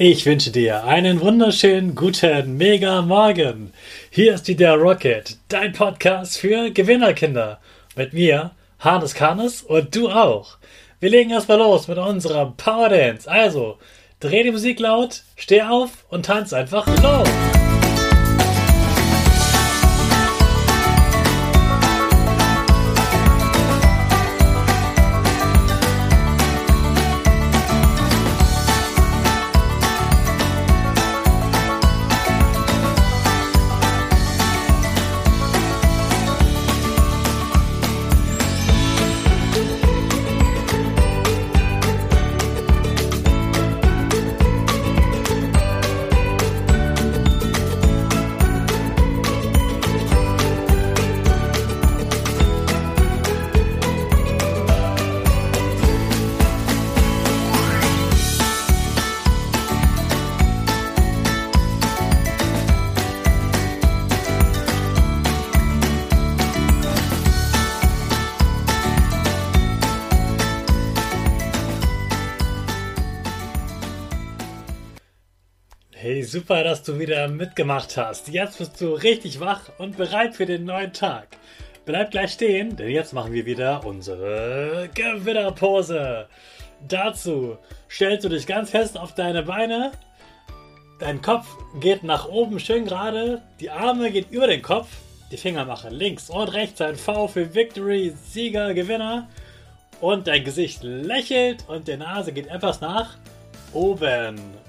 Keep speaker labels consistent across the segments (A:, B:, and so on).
A: Ich wünsche dir einen wunderschönen guten Mega Morgen. Hier ist wieder Rocket, dein Podcast für Gewinnerkinder. Mit mir, Hannes Karnes und du auch. Wir legen erstmal los mit unserem Power Dance. Also, dreh die Musik laut, steh auf und tanz einfach los. Hey, super, dass du wieder mitgemacht hast. Jetzt bist du richtig wach und bereit für den neuen Tag. Bleib gleich stehen, denn jetzt machen wir wieder unsere Gewinnerpose. Dazu stellst du dich ganz fest auf deine Beine. Dein Kopf geht nach oben schön gerade. Die Arme gehen über den Kopf. Die Finger machen links und rechts ein V für Victory, Sieger, Gewinner. Und dein Gesicht lächelt und die Nase geht etwas nach oben.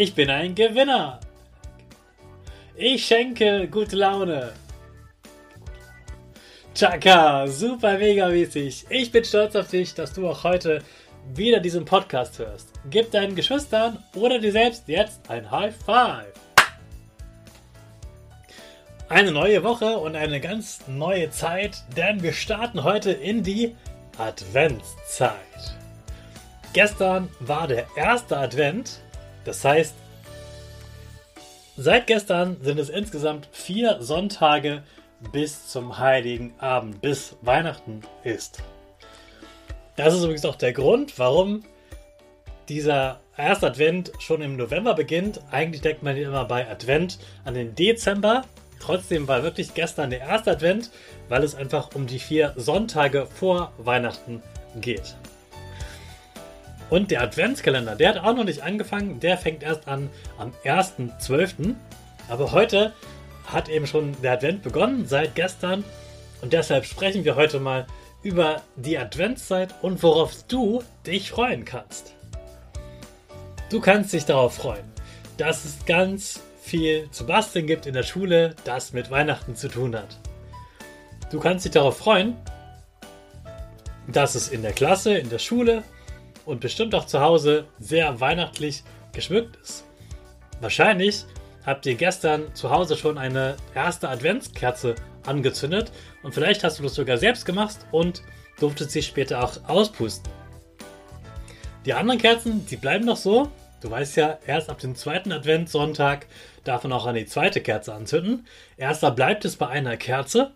A: Ich bin ein Gewinner. Ich schenke gute Laune. Chaka, super mega mäßig. Ich bin stolz auf dich, dass du auch heute wieder diesen Podcast hörst. Gib deinen Geschwistern oder dir selbst jetzt ein High Five. Eine neue Woche und eine ganz neue Zeit, denn wir starten heute in die Adventszeit. Gestern war der erste Advent das heißt, seit gestern sind es insgesamt vier Sonntage bis zum Heiligen Abend, bis Weihnachten ist. Das ist übrigens auch der Grund, warum dieser erste Advent schon im November beginnt. Eigentlich denkt man immer bei Advent an den Dezember. Trotzdem war wirklich gestern der erste Advent, weil es einfach um die vier Sonntage vor Weihnachten geht. Und der Adventskalender, der hat auch noch nicht angefangen. Der fängt erst an am 1.12. Aber heute hat eben schon der Advent begonnen, seit gestern. Und deshalb sprechen wir heute mal über die Adventszeit und worauf du dich freuen kannst. Du kannst dich darauf freuen, dass es ganz viel zu basteln gibt in der Schule, das mit Weihnachten zu tun hat. Du kannst dich darauf freuen, dass es in der Klasse, in der Schule und bestimmt auch zu Hause sehr weihnachtlich geschmückt ist. Wahrscheinlich habt ihr gestern zu Hause schon eine erste Adventskerze angezündet und vielleicht hast du das sogar selbst gemacht und durftest sie später auch auspusten. Die anderen Kerzen, die bleiben noch so. Du weißt ja, erst ab dem zweiten Adventssonntag darf man auch eine zweite Kerze anzünden. Erster bleibt es bei einer Kerze.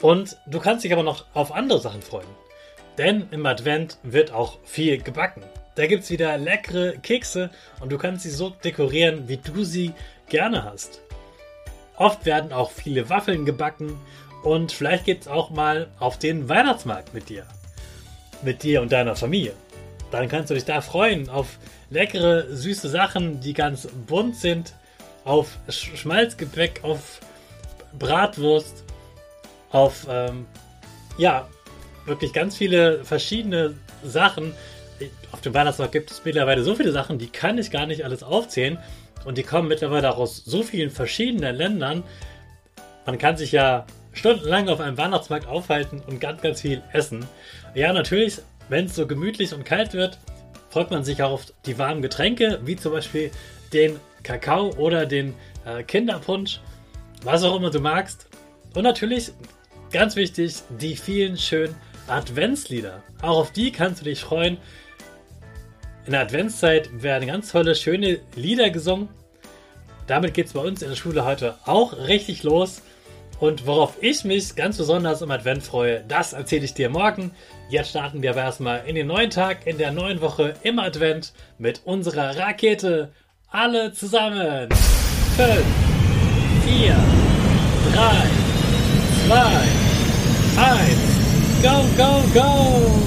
A: Und du kannst dich aber noch auf andere Sachen freuen. Denn im Advent wird auch viel gebacken. Da gibt es wieder leckere Kekse und du kannst sie so dekorieren, wie du sie gerne hast. Oft werden auch viele Waffeln gebacken und vielleicht geht es auch mal auf den Weihnachtsmarkt mit dir. Mit dir und deiner Familie. Dann kannst du dich da freuen auf leckere, süße Sachen, die ganz bunt sind, auf Schmalzgebäck, auf Bratwurst, auf ähm, ja, wirklich ganz viele verschiedene Sachen. Auf dem Weihnachtsmarkt gibt es mittlerweile so viele Sachen, die kann ich gar nicht alles aufzählen. Und die kommen mittlerweile auch aus so vielen verschiedenen Ländern. Man kann sich ja stundenlang auf einem Weihnachtsmarkt aufhalten und ganz, ganz viel essen. Ja, natürlich, wenn es so gemütlich und kalt wird, freut man sich auch auf die warmen Getränke, wie zum Beispiel den Kakao oder den äh, Kinderpunsch, was auch immer du magst. Und natürlich, ganz wichtig, die vielen schönen Adventslieder. Auch auf die kannst du dich freuen. In der Adventszeit werden ganz tolle, schöne Lieder gesungen. Damit geht es bei uns in der Schule heute auch richtig los. Und worauf ich mich ganz besonders im Advent freue, das erzähle ich dir morgen. Jetzt starten wir aber erstmal in den neuen Tag, in der neuen Woche im Advent mit unserer Rakete. Alle zusammen. 5, 4, 3, 2, 1. go, go, go!